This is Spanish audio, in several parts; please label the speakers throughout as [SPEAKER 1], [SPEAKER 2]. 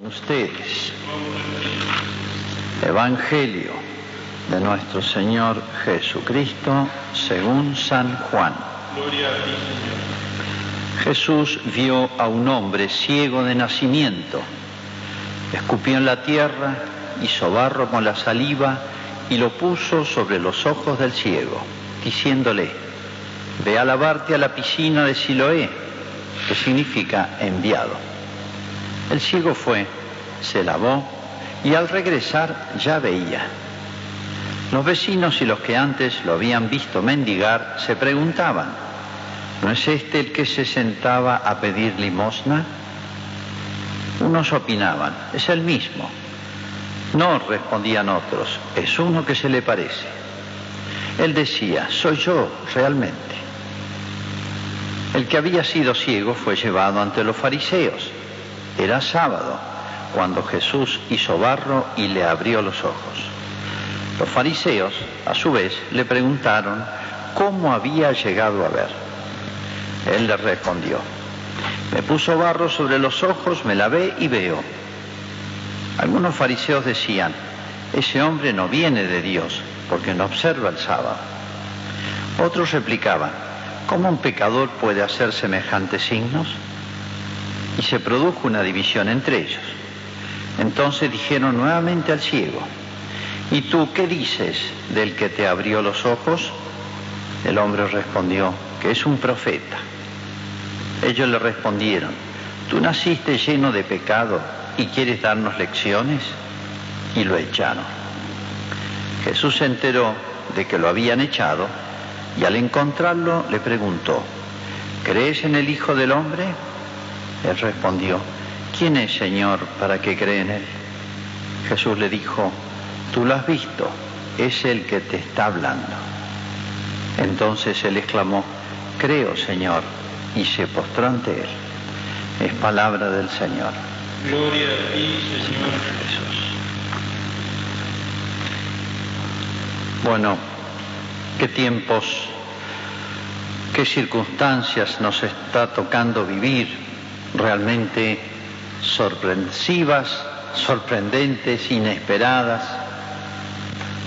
[SPEAKER 1] Ustedes, Evangelio de nuestro Señor Jesucristo según San Juan.
[SPEAKER 2] Gloria a ti, Señor.
[SPEAKER 1] Jesús vio a un hombre ciego de nacimiento. Escupió en la tierra, hizo barro con la saliva y lo puso sobre los ojos del ciego, diciéndole, ve a lavarte a la piscina de Siloé, que significa enviado. El ciego fue, se lavó y al regresar ya veía. Los vecinos y los que antes lo habían visto mendigar se preguntaban, ¿no es este el que se sentaba a pedir limosna? Unos opinaban, es el mismo. No, respondían otros, es uno que se le parece. Él decía, soy yo realmente. El que había sido ciego fue llevado ante los fariseos. Era sábado, cuando Jesús hizo barro y le abrió los ojos. Los fariseos, a su vez, le preguntaron cómo había llegado a ver. Él les respondió, me puso barro sobre los ojos, me lavé y veo. Algunos fariseos decían, ese hombre no viene de Dios porque no observa el sábado. Otros replicaban, ¿cómo un pecador puede hacer semejantes signos? Y se produjo una división entre ellos. Entonces dijeron nuevamente al ciego, ¿y tú qué dices del que te abrió los ojos? El hombre respondió, que es un profeta. Ellos le respondieron, ¿tú naciste lleno de pecado y quieres darnos lecciones? Y lo echaron. Jesús se enteró de que lo habían echado y al encontrarlo le preguntó, ¿crees en el Hijo del Hombre? Él respondió, ¿quién es Señor para que cree en él? Jesús le dijo, tú lo has visto, es el que te está hablando. Entonces él exclamó, creo Señor, y se postró ante él. Es palabra del Señor.
[SPEAKER 2] Gloria a ti, Señor.
[SPEAKER 1] Jesús. Bueno, qué tiempos, qué circunstancias nos está tocando vivir realmente sorpresivas, sorprendentes, inesperadas.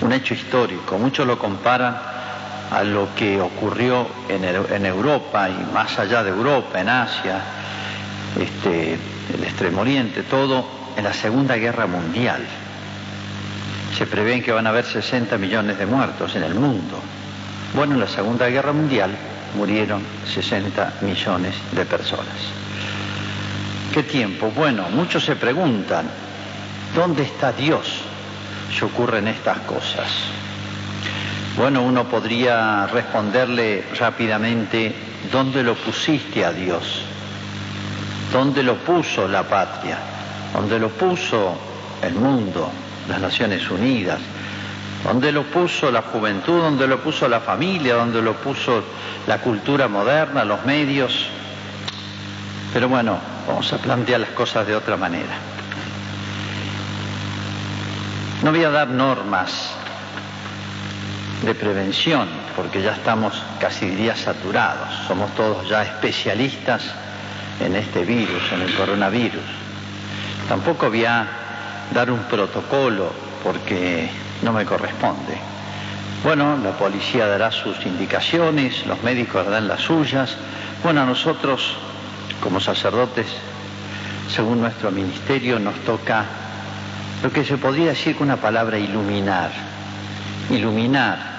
[SPEAKER 1] Un hecho histórico. Muchos lo comparan a lo que ocurrió en, Europa y más allá de Europa, en Asia, este, el Extremo Oriente, todo en la Segunda Guerra Mundial. Se prevén que van a haber 60 millones de muertos en el mundo. Bueno, en la Segunda Guerra Mundial murieron 60 millones de personas. ¿Qué tiempo? Bueno, muchos se preguntan, ¿dónde está Dios si ocurren estas cosas? Bueno, uno podría responderle rápidamente, ¿dónde lo pusiste a Dios? ¿Dónde lo puso la patria? ¿Dónde lo puso el mundo, las Naciones Unidas? ¿Dónde lo puso la juventud? ¿Dónde lo puso la familia? ¿Dónde lo puso la cultura moderna, los medios? Pero bueno, vamos a plantear las cosas de otra manera. No voy a dar normas de prevención, porque ya estamos casi diría saturados, somos todos ya especialistas en este virus, en el coronavirus. Tampoco voy a dar un protocolo porque no me corresponde. Bueno, la policía dará sus indicaciones, los médicos darán las suyas. Bueno, a nosotros, como sacerdotes, según nuestro ministerio, nos toca lo que se podría decir con una palabra iluminar. Iluminar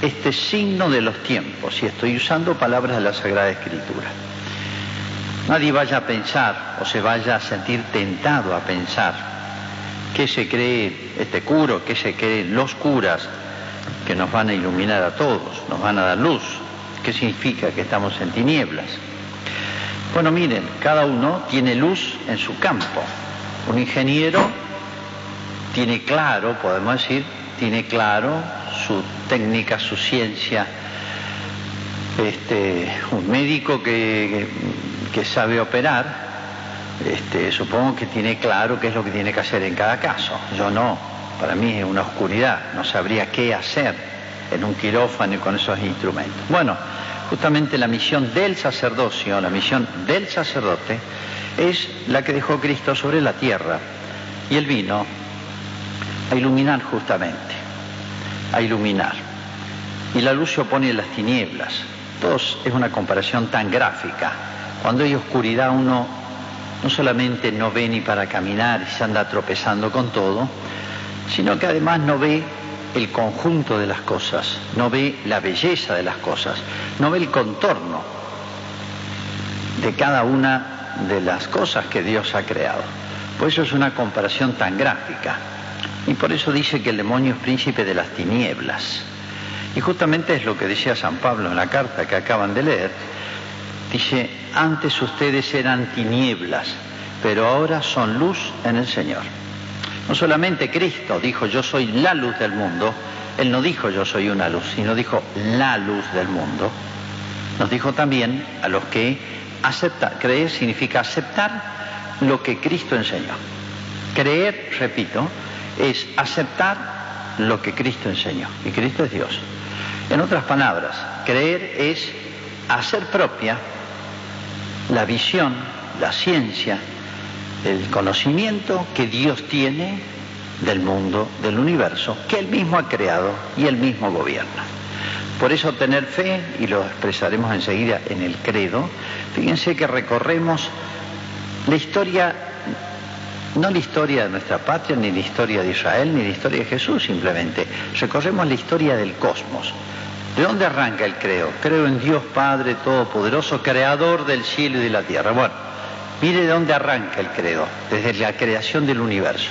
[SPEAKER 1] este signo de los tiempos, y estoy usando palabras de la Sagrada Escritura. Nadie vaya a pensar o se vaya a sentir tentado a pensar qué se cree este curo, qué se creen los curas que nos van a iluminar a todos, nos van a dar luz. ¿Qué significa que estamos en tinieblas? Bueno, miren, cada uno tiene luz en su campo. Un ingeniero tiene claro, podemos decir, tiene claro su técnica, su ciencia. Este, un médico que, sabe operar, este, supongo que tiene claro qué es lo que tiene que hacer en cada caso. Yo no, para mí es una oscuridad, no sabría qué hacer en un quirófano y con esos instrumentos. Bueno, Justamente la misión del sacerdocio, la misión del sacerdote, es la que dejó Cristo sobre la tierra. Y él vino a iluminar justamente, a iluminar. Y la luz se opone a las tinieblas. Dos, es una comparación tan gráfica. Cuando hay oscuridad uno no solamente no ve ni para caminar y se anda tropezando con todo, sino que además no ve el conjunto de las cosas, no ve la belleza de las cosas, no ve el contorno de cada una de las cosas que Dios ha creado. Por eso es una comparación tan gráfica. Y por eso dice que el demonio es príncipe de las tinieblas. Y justamente es lo que decía San Pablo en la carta que acaban de leer. Dice, antes ustedes eran tinieblas, pero ahora son luz en el Señor. No solamente Cristo dijo yo soy la luz del mundo, Él no dijo yo soy una luz, sino dijo la luz del mundo. Nos dijo también a los que aceptar, creer significa aceptar lo que Cristo enseñó. Creer, repito, es aceptar lo que Cristo enseñó. Y Cristo es Dios. En otras palabras, creer es hacer propia la visión, la ciencia, el conocimiento que Dios tiene del mundo, del universo, que Él mismo ha creado y Él mismo gobierna. Por eso tener fe, y lo expresaremos enseguida en el credo, fíjense que recorremos la historia, no la historia de nuestra patria, ni la historia de Israel, ni la historia de Jesús simplemente, recorremos la historia del cosmos. ¿De dónde arranca el creo? Creo en Dios Padre Todopoderoso, Creador del cielo y de la tierra. Bueno, Mire de dónde arranca el credo, desde la creación del universo.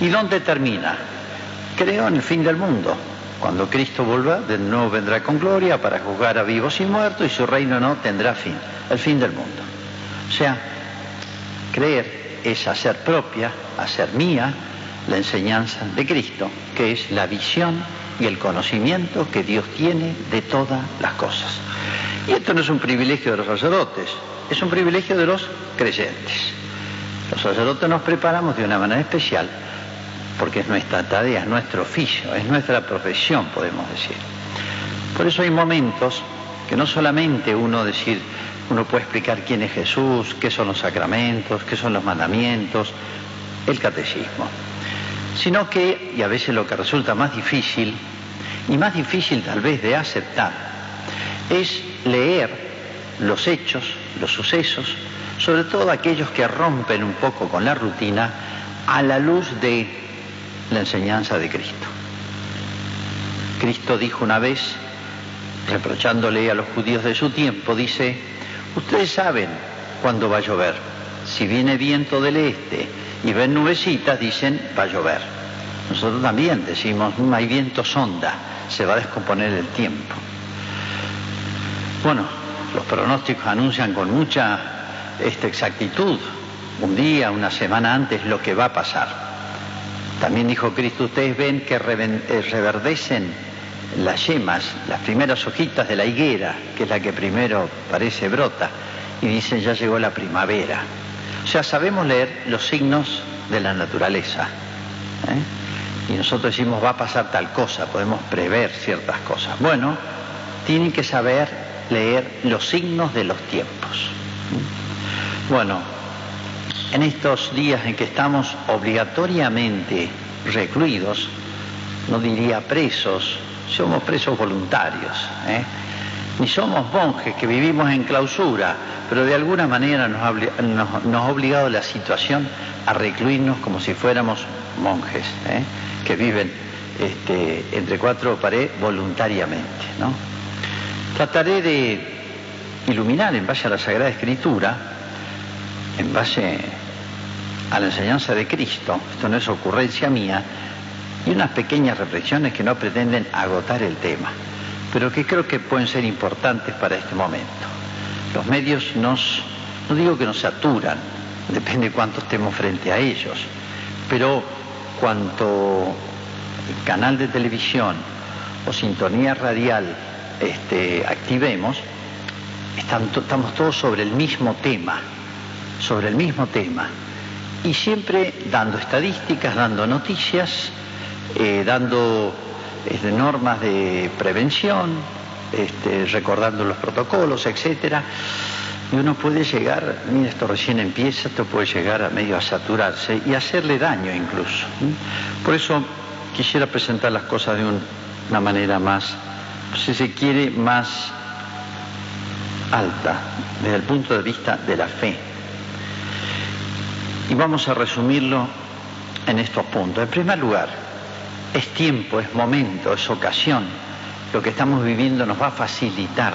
[SPEAKER 1] ¿Y dónde termina? Creo en el fin del mundo. Cuando Cristo vuelva, de nuevo vendrá con gloria para juzgar a vivos y muertos y su reino no tendrá fin, el fin del mundo. O sea, creer es hacer propia, hacer mía, la enseñanza de Cristo, que es la visión y el conocimiento que Dios tiene de todas las cosas. Y esto no es un privilegio de los sacerdotes, es un privilegio de los creyentes. Los sacerdotes nos preparamos de una manera especial porque es nuestra tarea, es nuestro oficio, es nuestra profesión, podemos decir. Por eso hay momentos que no solamente uno decir, uno puede explicar quién es Jesús, qué son los sacramentos, qué son los mandamientos, el catecismo, sino que, y a veces lo que resulta más difícil, y más difícil tal vez de aceptar, es leer los hechos, los sucesos, sobre todo aquellos que rompen un poco con la rutina, a la luz de la enseñanza de Cristo. Cristo dijo una vez, reprochándole a los judíos de su tiempo, dice, ustedes saben cuándo va a llover. Si viene viento del este y ven nubecitas, dicen, va a llover. Nosotros también decimos, no hay viento sonda, se va a descomponer el tiempo. Bueno, los pronósticos anuncian con mucha esta exactitud, un día, una semana antes, lo que va a pasar. También dijo Cristo, ustedes ven que eh, reverdecen las yemas, las primeras hojitas de la higuera, que es la que primero parece brota, y dicen ya llegó la primavera. O sea, sabemos leer los signos de la naturaleza. ¿eh? Y nosotros decimos va a pasar tal cosa, podemos prever ciertas cosas. Bueno, tienen que saber leer los signos de los tiempos. Bueno, en estos días en que estamos obligatoriamente recluidos, no diría presos, somos presos voluntarios, ¿eh? ni somos monjes que vivimos en clausura, pero de alguna manera nos ha, obligado la situación a recluirnos como si fuéramos monjes, ¿eh? que viven este, entre cuatro paredes voluntariamente. ¿no? Trataré de iluminar en base a la Sagrada Escritura, en base a la enseñanza de Cristo, esto no es ocurrencia mía, y unas pequeñas reflexiones que no pretenden agotar el tema, pero que creo que pueden ser importantes para este momento. Los medios nos, no digo que nos saturan, depende de cuánto estemos frente a ellos, pero cuanto canal de televisión o sintonía radial este, activemos, estamos todos sobre el mismo tema, sobre el mismo tema, y siempre dando estadísticas, dando noticias, eh, dando este, normas de prevención, este, recordando los protocolos, etcétera. Y uno puede llegar, mira, esto recién empieza, esto puede llegar a medio a saturarse y hacerle daño incluso. Por eso quisiera presentar las cosas de una manera más, si se quiere, más alta, desde el punto de vista de la fe. Y vamos a resumirlo en estos puntos. En primer lugar, es tiempo, es momento, es ocasión. Lo que estamos viviendo nos va a facilitar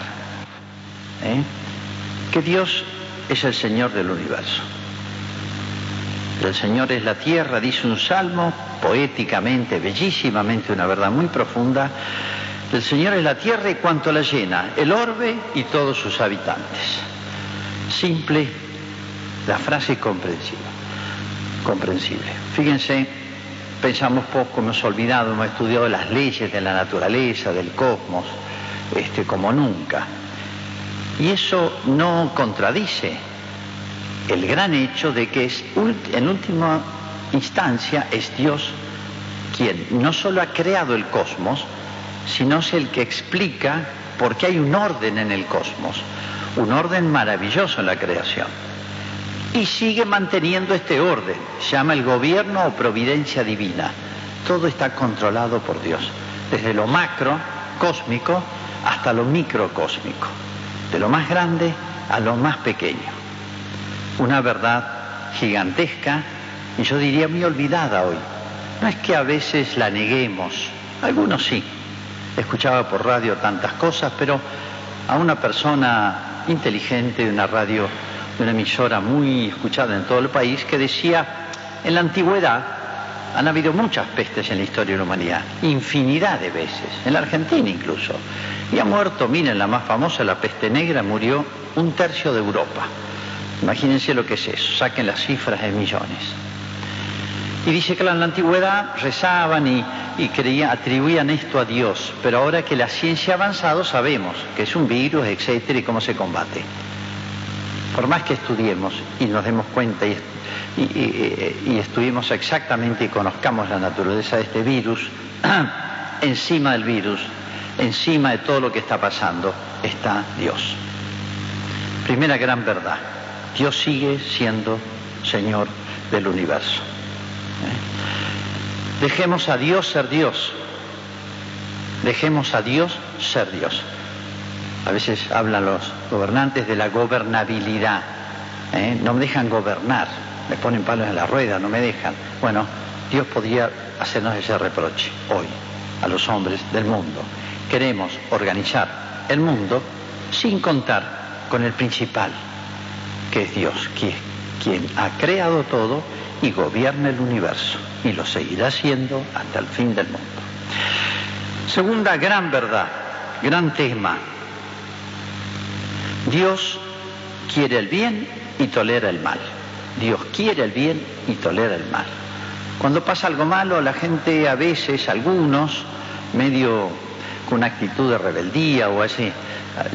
[SPEAKER 1] ¿eh? que Dios es el Señor del universo. El Señor es la tierra, dice un salmo, poéticamente, bellísimamente, una verdad muy profunda. El Señor es la tierra y cuanto la llena, el orbe y todos sus habitantes. Simple, la frase comprensiva, comprensible. Fíjense, pensamos poco, hemos olvidado, hemos estudiado las leyes de la naturaleza, del cosmos, este, como nunca. Y eso no contradice el gran hecho de que es, en última instancia es Dios quien no solo ha creado el cosmos, sino es el que explica por qué hay un orden en el cosmos, un orden maravilloso en la creación. Y sigue manteniendo este orden, llama el gobierno o providencia divina. Todo está controlado por Dios, desde lo macro, cósmico, hasta lo microcósmico, de lo más grande a lo más pequeño. Una verdad gigantesca y yo diría muy olvidada hoy. No es que a veces la neguemos, algunos sí. Escuchaba por radio tantas cosas, pero a una persona inteligente de una radio, de una emisora muy escuchada en todo el país, que decía, en la antigüedad han habido muchas pestes en la historia de la humanidad, infinidad de veces, en la Argentina incluso. Y ha muerto, miren, la más famosa, la peste negra, murió un tercio de Europa. Imagínense lo que es eso, saquen las cifras de millones. Y dice que en la antigüedad rezaban y, creían, atribuían esto a Dios, pero ahora que la ciencia ha avanzado sabemos que es un virus, etcétera, y cómo se combate. Por más que estudiemos y nos demos cuenta y, y estudiemos exactamente y conozcamos la naturaleza de este virus, encima del virus, encima de todo lo que está pasando, está Dios. Primera gran verdad, Dios sigue siendo Señor del universo. Dejemos a Dios ser Dios. Dejemos a Dios ser Dios. A veces hablan los gobernantes de la gobernabilidad. ¿eh? No me dejan gobernar. Me ponen palos en la rueda, no me dejan. Bueno, Dios podría hacernos ese reproche hoy a los hombres del mundo. Queremos organizar el mundo sin contar con el principal, que es Dios, quien ha creado todo y gobierna el universo y lo seguirá siendo hasta el fin del mundo. Segunda gran verdad, gran tema. Dios quiere el bien y tolera el mal. Dios quiere el bien y tolera el mal. Cuando pasa algo malo, la gente a veces, algunos, medio con una actitud de rebeldía o así,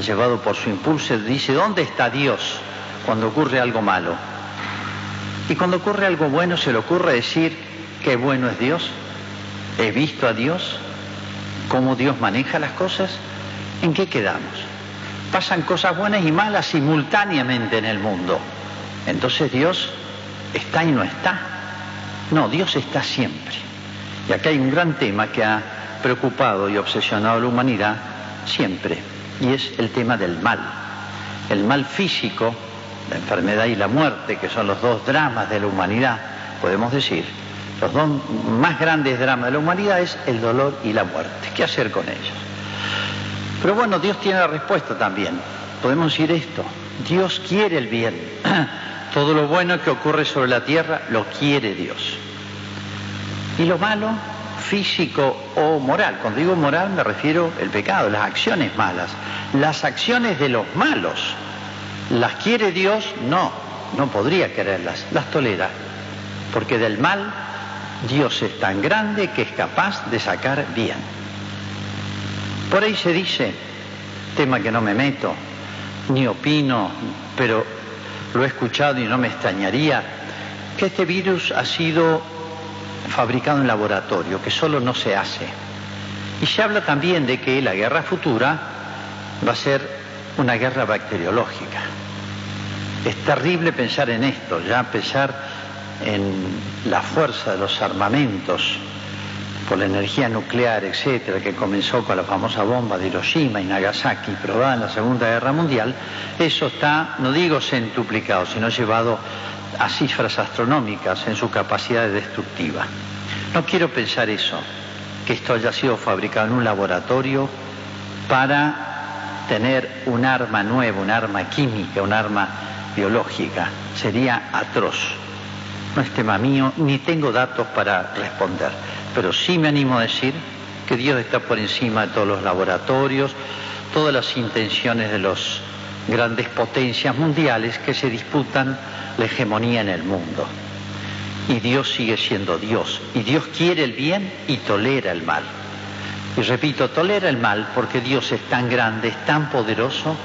[SPEAKER 1] llevado por su impulso, dice, ¿dónde está Dios cuando ocurre algo malo? Y cuando ocurre algo bueno se le ocurre decir qué bueno es Dios. He visto a Dios, cómo Dios maneja las cosas. ¿En qué quedamos? Pasan cosas buenas y malas simultáneamente en el mundo. Entonces Dios está y no está. No, Dios está siempre. Y acá hay un gran tema que ha preocupado y obsesionado a la humanidad siempre, y es el tema del mal. El mal físico la enfermedad y la muerte, que son los dos dramas de la humanidad, podemos decir, los dos más grandes dramas de la humanidad es el dolor y la muerte. ¿Qué hacer con ellos? Pero bueno, Dios tiene la respuesta también. Podemos decir esto, Dios quiere el bien. Todo lo bueno que ocurre sobre la tierra lo quiere Dios. Y lo malo, físico o moral, cuando digo moral me refiero al pecado, las acciones malas, las acciones de los malos ¿Las quiere Dios? No, no podría quererlas, las tolera, porque del mal Dios es tan grande que es capaz de sacar bien. Por ahí se dice, tema que no me meto, ni opino, pero lo he escuchado y no me extrañaría, que este virus ha sido fabricado en laboratorio, que solo no se hace. Y se habla también de que la guerra futura va a ser una guerra bacteriológica. Es terrible pensar en esto, ya pensar en la fuerza de los armamentos por la energía nuclear, etcétera, que comenzó con la famosa bomba de Hiroshima y Nagasaki probada en la Segunda Guerra Mundial, eso está, no digo centuplicado, sino llevado a cifras astronómicas en su capacidad destructiva. No quiero pensar eso, que esto haya sido fabricado en un laboratorio para tener un arma nueva, un arma química, un arma biológica. Sería atroz. No es tema mío, ni tengo datos para responder, pero sí me animo a decir que Dios está por encima de todos los laboratorios, todas las intenciones de las grandes potencias mundiales que se disputan la hegemonía en el mundo. Y Dios sigue siendo Dios. Y Dios quiere el bien y tolera el mal. Y repito, tolera el mal porque Dios es tan grande, es tan poderoso,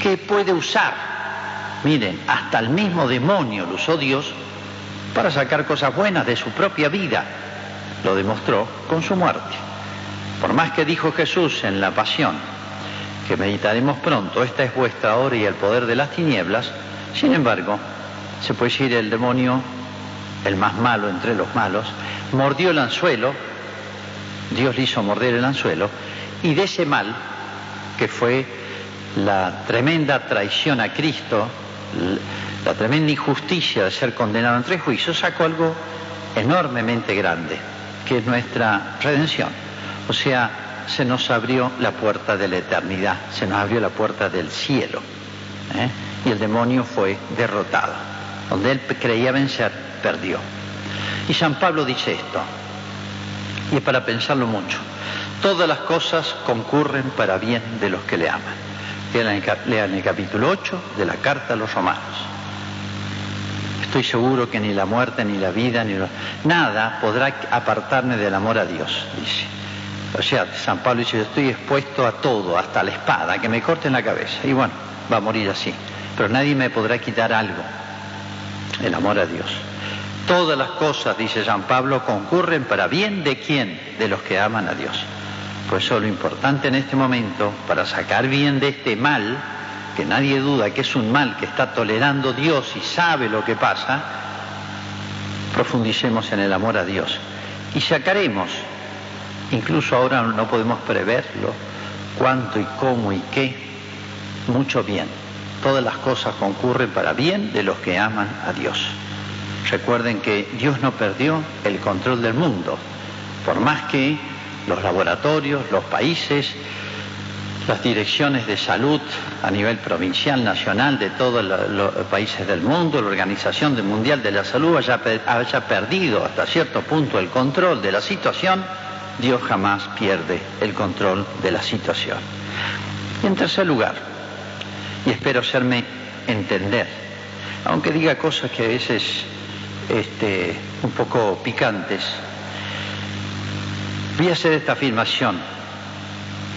[SPEAKER 1] que puede usar, miren, hasta el mismo demonio lo usó Dios para sacar cosas buenas de su propia vida. Lo demostró con su muerte. Por más que dijo Jesús en la pasión, que meditaremos pronto, esta es vuestra hora y el poder de las tinieblas, sin embargo, se puede decir el demonio, el más malo entre los malos, mordió el anzuelo, Dios le hizo morder el anzuelo, y de ese mal, que fue la tremenda traición a Cristo, la tremenda injusticia de ser condenado en tres juicios, sacó algo enormemente grande, que es nuestra redención. O sea, se nos abrió la puerta de la eternidad, se nos abrió la puerta del cielo. ¿eh? Y el demonio fue derrotado. Donde él creía vencer, perdió. Y San Pablo dice esto, y es para pensarlo mucho. Todas las cosas concurren para bien de los que le aman. Lean el capítulo 8 de la carta a los romanos. Estoy seguro que ni la muerte, ni la vida, ni nada podrá apartarme del amor a Dios, dice. O sea, San Pablo dice, yo estoy expuesto a todo, hasta la espada, que me corten la cabeza. Y bueno, va a morir así. Pero nadie me podrá quitar algo, el amor a Dios. Todas las cosas, dice San Pablo, concurren para bien de quién? De los que aman a Dios. Pues eso lo importante en este momento, para sacar bien de este mal, que nadie duda que es un mal que está tolerando Dios y sabe lo que pasa, profundicemos en el amor a Dios. Y sacaremos, incluso ahora no podemos preverlo, cuánto y cómo y qué, mucho bien. Todas las cosas concurren para bien de los que aman a Dios. Recuerden que Dios no perdió el control del mundo, por más que los laboratorios, los países, las direcciones de salud a nivel provincial, nacional, de todos los países del mundo, la Organización Mundial de la Salud haya, perdido hasta cierto punto el control de la situación, Dios jamás pierde el control de la situación. Y en tercer lugar, y espero hacerme entender, aunque diga cosas que a veces este, un poco picantes, voy a hacer esta afirmación,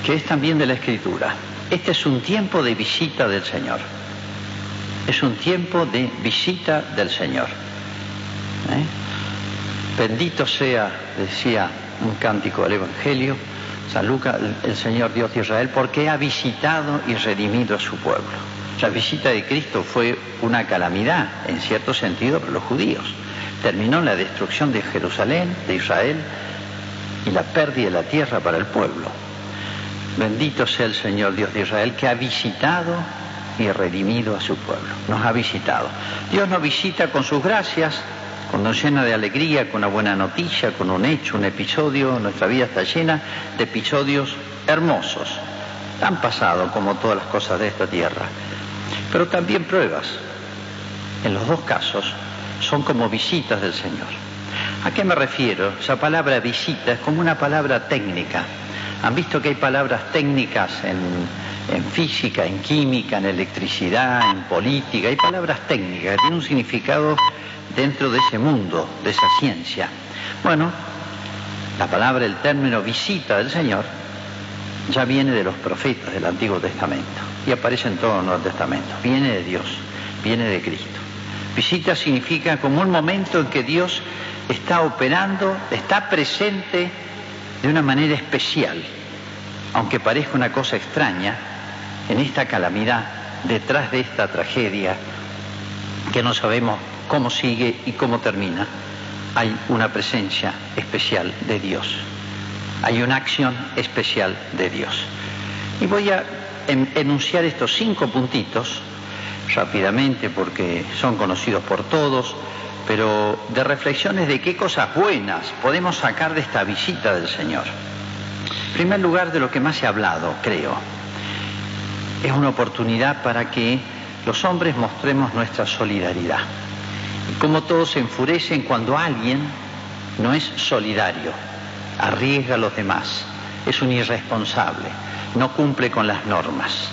[SPEAKER 1] que es también de la Escritura. Este es un tiempo de visita del Señor. Es un tiempo de visita del Señor. ¿Eh? Bendito sea, decía un cántico del Evangelio, San Lucas, el Señor Dios de Israel, porque ha visitado y redimido a su pueblo. La visita de Cristo fue una calamidad, en cierto sentido, para los judíos. Terminó la destrucción de Jerusalén, de Israel, y la pérdida de la tierra para el pueblo. Bendito sea el Señor Dios de Israel que ha visitado y redimido a su pueblo. Nos ha visitado. Dios nos visita con sus gracias, cuando llena de alegría, con una buena noticia, con un hecho, un episodio. Nuestra vida está llena de episodios hermosos. Han pasado como todas las cosas de esta tierra. Pero también pruebas. En los dos casos son como visitas del Señor. ¿A qué me refiero? Esa palabra visita es como una palabra técnica. Han visto que hay palabras técnicas en, física, en química, en electricidad, en política. Hay palabras técnicas que tienen un significado dentro de ese mundo, de esa ciencia. Bueno, la palabra, el término visita del Señor ya viene de los profetas del Antiguo Testamento y aparece en todo el Nuevo Testamento. Viene de Dios, viene de Cristo. Visita significa como un momento en que Dios está operando, está presente de una manera especial, aunque parezca una cosa extraña, en esta calamidad, detrás de esta tragedia, que no sabemos cómo sigue y cómo termina, hay una presencia especial de Dios. Hay una acción especial de Dios. Y voy a enunciar estos cinco puntitos rápidamente porque son conocidos por todos, pero de reflexiones de qué cosas buenas podemos sacar de esta visita del Señor. En primer lugar, de lo que más ha hablado, creo, es una oportunidad para que los hombres mostremos nuestra solidaridad. Y como todos se enfurecen cuando alguien no es solidario, arriesga a los demás, es un irresponsable, no cumple con las normas.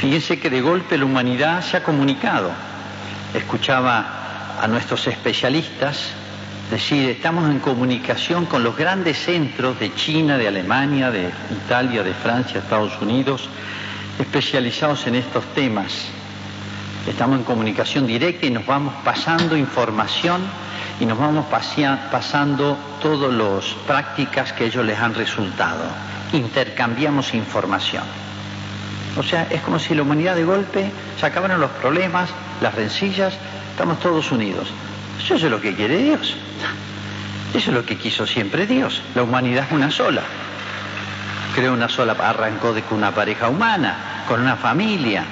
[SPEAKER 1] Fíjense que de golpe la humanidad se ha comunicado. Escuchaba a nuestros especialistas decir, estamos en comunicación con los grandes centros de China, de Alemania, de Italia, de Francia, Estados Unidos, especializados en estos temas. Estamos en comunicación directa y nos vamos pasando información y nos vamos pasando todas las prácticas que ellos les han resultado. Intercambiamos información. O sea, es como si la humanidad de golpe se acabaron los problemas, las rencillas, estamos todos unidos. Eso es lo que quiere Dios. Eso es lo que quiso siempre Dios. La humanidad es una sola. Creó una sola, arrancó de una pareja humana, con una familia,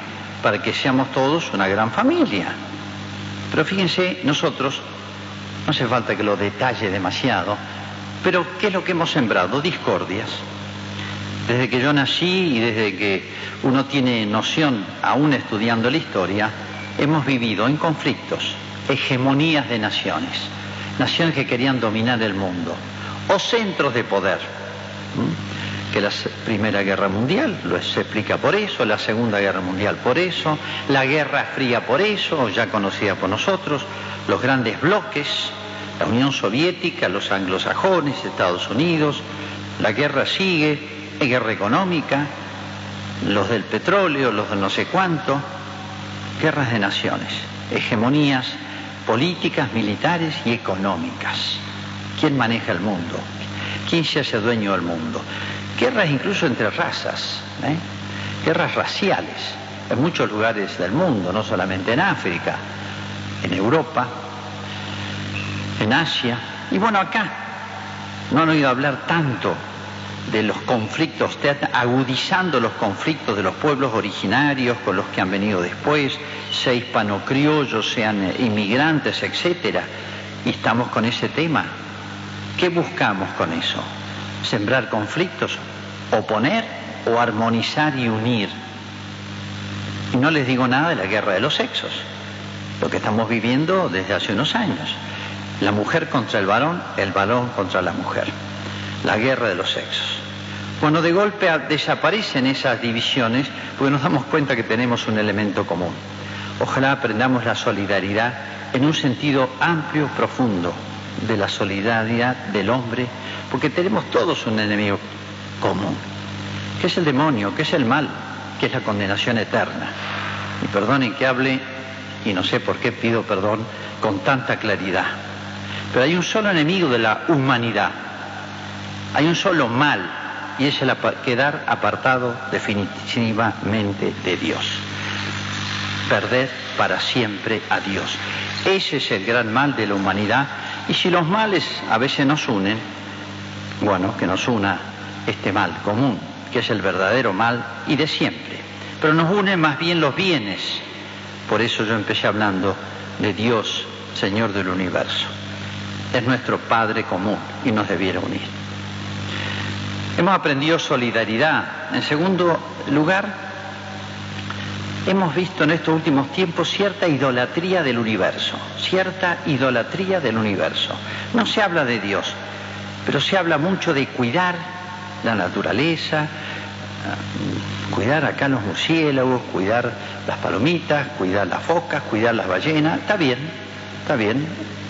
[SPEAKER 1] para que seamos todos una gran familia. Pero fíjense, nosotros, no hace falta que lo detalle demasiado, pero ¿qué es lo que hemos sembrado? Discordias. Desde que yo nací y desde que uno tiene noción, aún estudiando la historia, hemos vivido en conflictos, hegemonías de naciones, naciones que querían dominar el mundo, o centros de poder que la Primera Guerra Mundial, lo se explica por eso, la Segunda Guerra Mundial por eso, la Guerra Fría por eso, ya conocida por nosotros, los grandes bloques, la Unión Soviética, los anglosajones, Estados Unidos, la guerra sigue, hay guerra económica, los del petróleo, los de no sé cuánto, guerras de naciones, hegemonías políticas, militares y económicas. ¿Quién maneja el mundo? ¿Quién se hace dueño del mundo? Guerras incluso entre razas, ¿eh? guerras raciales en muchos lugares del mundo, no solamente en África, en Europa, en Asia, y bueno, acá no han oído hablar tanto de los conflictos, agudizando los conflictos de los pueblos originarios con los que han venido después, sea hispano-criollos, sean inmigrantes, etcétera, y estamos con ese tema. ¿Qué buscamos con eso? ¿Sembrar conflictos? oponer o armonizar y unir. Y no les digo nada de la guerra de los sexos, lo que estamos viviendo desde hace unos años. La mujer contra el varón, el varón contra la mujer. La guerra de los sexos. Bueno, de golpe desaparecen esas divisiones porque nos damos cuenta que tenemos un elemento común. Ojalá aprendamos la solidaridad en un sentido amplio, profundo, de la solidaridad del hombre, porque tenemos todos un enemigo común. ¿Qué es el demonio? ¿Qué es el mal? ¿Qué es la condenación eterna? Y perdonen que hable, y no sé por qué pido perdón con tanta claridad. Pero hay un solo enemigo de la humanidad. Hay un solo mal, y es el quedar apartado definitivamente de Dios. Perder para siempre a Dios. Ese es el gran mal de la humanidad. Y si los males a veces nos unen, bueno, que nos una este mal común, que es el verdadero mal y de siempre. Pero nos unen más bien los bienes. Por eso yo empecé hablando de Dios, Señor del universo. Es nuestro Padre común y nos debiera unir. Hemos aprendido solidaridad. En segundo lugar, hemos visto en estos últimos tiempos cierta idolatría del universo, cierta idolatría del universo. No se habla de Dios, pero se habla mucho de cuidar la naturaleza, cuidar acá los murciélagos, cuidar las palomitas, cuidar las focas, cuidar las ballenas, está bien, está bien,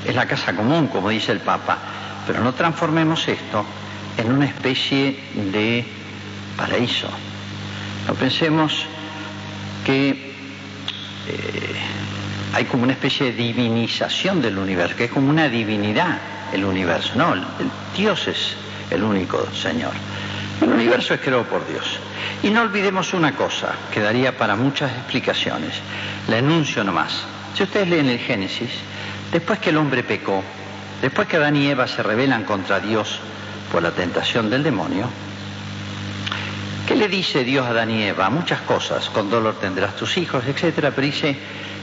[SPEAKER 1] es la casa común, como dice el Papa, pero no transformemos esto en una especie de paraíso. No pensemos que eh, hay como una especie de divinización del universo, que es como una divinidad el universo. No, Dios es el único Señor. El universo es creado por Dios. Y no olvidemos una cosa, que daría para muchas explicaciones. La enuncio nomás. Si ustedes leen el Génesis, después que el hombre pecó, después que Adán y Eva se rebelan contra Dios por la tentación del demonio, ¿qué le dice Dios a Adán y Eva? Muchas cosas, con dolor tendrás tus hijos, etcétera, pero dice,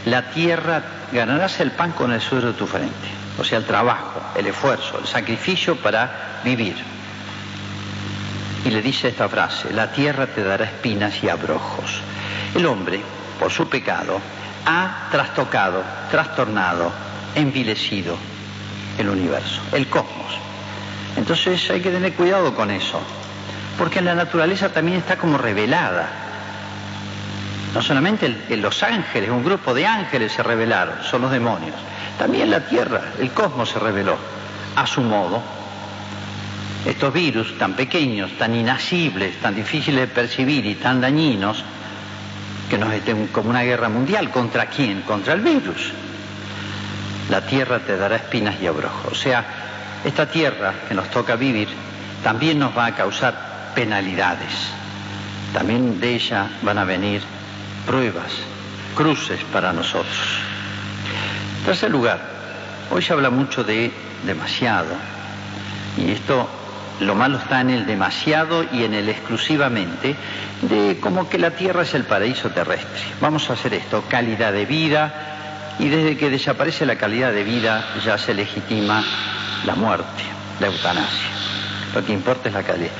[SPEAKER 1] la tierra ganarás el pan con el sudor de tu frente. O sea, el trabajo, el esfuerzo, el sacrificio para vivir. Y le dice esta frase, la tierra te dará espinas y abrojos. El hombre, por su pecado, ha trastocado, trastornado, envilecido el universo, el cosmos. Entonces hay que tener cuidado con eso, porque la naturaleza también está como revelada. No solamente los ángeles, un grupo de ángeles se revelaron, son los demonios. También la tierra, el cosmos se reveló a su modo. Estos virus tan pequeños, tan inasibles, tan difíciles de percibir y tan dañinos, que nos estén como una guerra mundial. ¿Contra quién? Contra el virus. La tierra te dará espinas y abrojos. O sea, esta tierra que nos toca vivir también nos va a causar penalidades. También de ella van a venir pruebas, cruces para nosotros. Tercer lugar, hoy se habla mucho de demasiado. Y esto, lo malo está en el demasiado y en el exclusivamente, de como que la tierra es el paraíso terrestre. Vamos a hacer esto, calidad de vida, y desde que desaparece la calidad de vida ya se legitima la muerte, la eutanasia. Lo que importa es la calidad.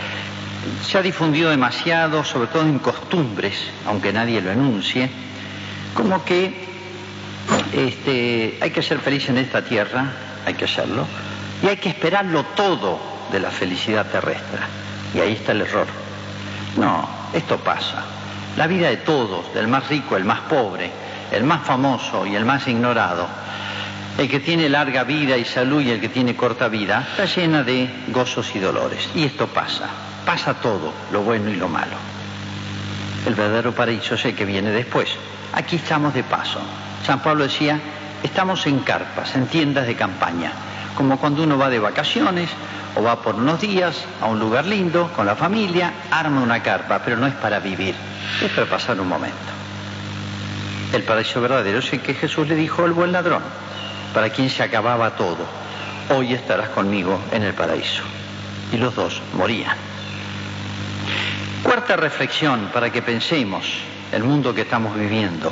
[SPEAKER 1] Se ha difundido demasiado, sobre todo en costumbres, aunque nadie lo enuncie, como que este, hay que ser feliz en esta tierra, hay que hacerlo, y hay que esperarlo todo de la felicidad terrestre. Y ahí está el error. No, esto pasa. La vida de todos, del más rico, el más pobre, el más famoso y el más ignorado, el que tiene larga vida y salud y el que tiene corta vida, está llena de gozos y dolores. Y esto pasa, pasa todo, lo bueno y lo malo. El verdadero paraíso es el que viene después. Aquí estamos de paso. San Pablo decía, estamos en carpas, en tiendas de campaña, como cuando uno va de vacaciones o va por unos días a un lugar lindo con la familia, arma una carpa, pero no es para vivir, es para pasar un momento. El paraíso verdadero es el que Jesús le dijo al buen ladrón, para quien se acababa todo, hoy estarás conmigo en el paraíso. Y los dos morían. Cuarta reflexión para que pensemos el mundo que estamos viviendo.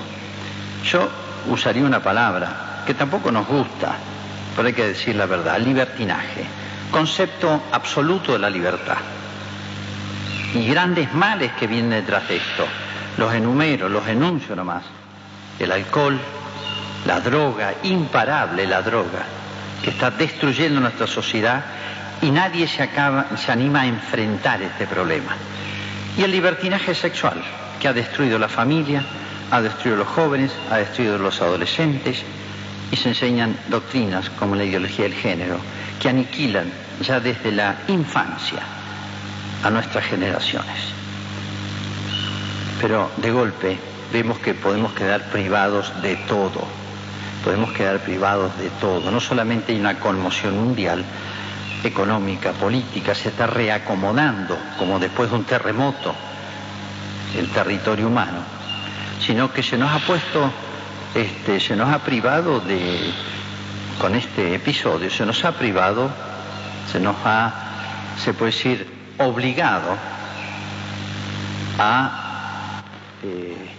[SPEAKER 1] Yo usaría una palabra que tampoco nos gusta, pero hay que decir la verdad, libertinaje, concepto absoluto de la libertad. Y grandes males que vienen detrás de esto, los enumero, los enuncio nomás. El alcohol, la droga, imparable la droga, que está destruyendo nuestra sociedad y nadie se, acaba, se anima a enfrentar este problema. Y el libertinaje sexual, que ha destruido la familia, ha destruido los jóvenes, ha destruido los adolescentes y se enseñan doctrinas como la ideología del género que aniquilan ya desde la infancia a nuestras generaciones. Pero de golpe vemos que podemos quedar privados de todo, podemos quedar privados de todo. No solamente hay una conmoción mundial, económica, política, se está reacomodando, como después de un terremoto, el territorio humano, sino que se nos ha puesto, este, se nos ha privado de, con este episodio, se nos ha privado, se nos ha, se puede decir, obligado a eh,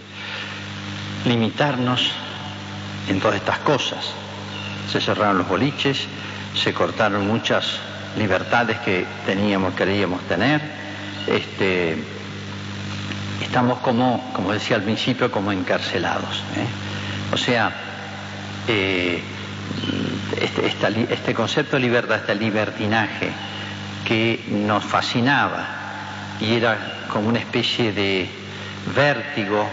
[SPEAKER 1] limitarnos en todas estas cosas. Se cerraron los boliches, se cortaron muchas libertades que teníamos, queríamos tener. Este, estamos como, como decía al principio, como encarcelados. ¿eh? O sea, eh, este, este, concepto de libertad, este libertinaje que nos fascinaba y era como una especie de vértigo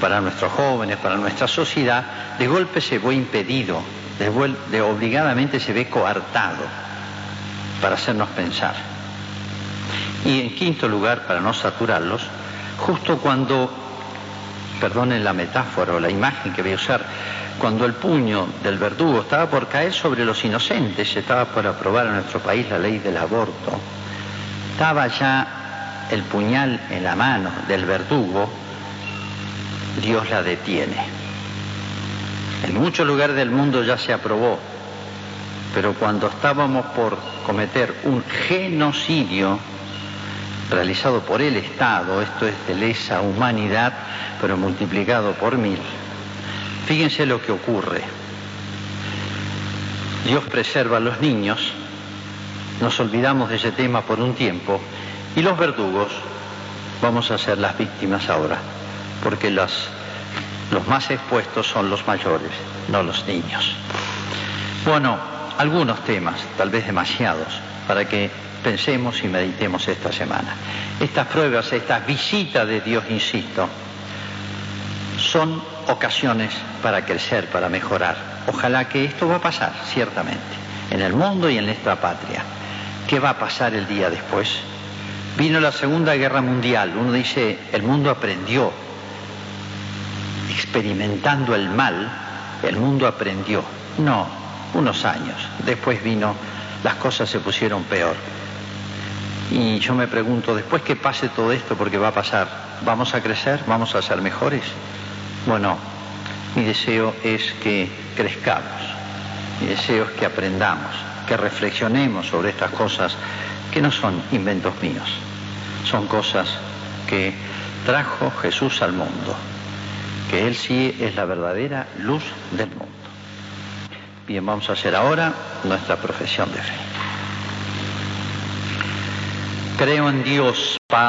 [SPEAKER 1] para nuestros jóvenes, para nuestra sociedad, de golpe se ve impedido, de, obligadamente se ve coartado para hacernos pensar. Y en quinto lugar, para no saturarlos, justo cuando, perdonen la metáfora o la imagen que voy a usar, cuando el puño del verdugo estaba por caer sobre los inocentes, estaba por aprobar en nuestro país la ley del aborto, estaba ya el puñal en la mano del verdugo, Dios la detiene. En muchos lugares del mundo ya se aprobó, pero cuando estábamos por cometer un genocidio realizado por el Estado, esto es de lesa humanidad, pero multiplicado por mil, fíjense lo que ocurre. Dios preserva a los niños, nos olvidamos de ese tema por un tiempo, y los verdugos vamos a ser las víctimas ahora, porque las, los más expuestos son los mayores, no los niños. Bueno, algunos temas, tal vez demasiados, para que pensemos y meditemos esta semana. Estas pruebas, estas visitas de Dios, insisto, son ocasiones para crecer, para mejorar. Ojalá que esto va a pasar, ciertamente, en el mundo y en nuestra patria. ¿Qué va a pasar el día después? Vino la Segunda Guerra Mundial, uno dice, el mundo aprendió, experimentando el mal, el mundo aprendió. No, unos años. Después vino, las cosas se pusieron peor. Y yo me pregunto, después que pase todo esto, porque va a pasar, ¿vamos a crecer? ¿Vamos a ser mejores? Bueno, mi deseo es que crezcamos, mi deseo es que aprendamos, que reflexionemos sobre estas cosas que no son inventos míos, son cosas que trajo Jesús al mundo, que Él sí es la verdadera luz del mundo. Bien, vamos a hacer ahora nuestra profesión de fe. Creo en Dios, Padre.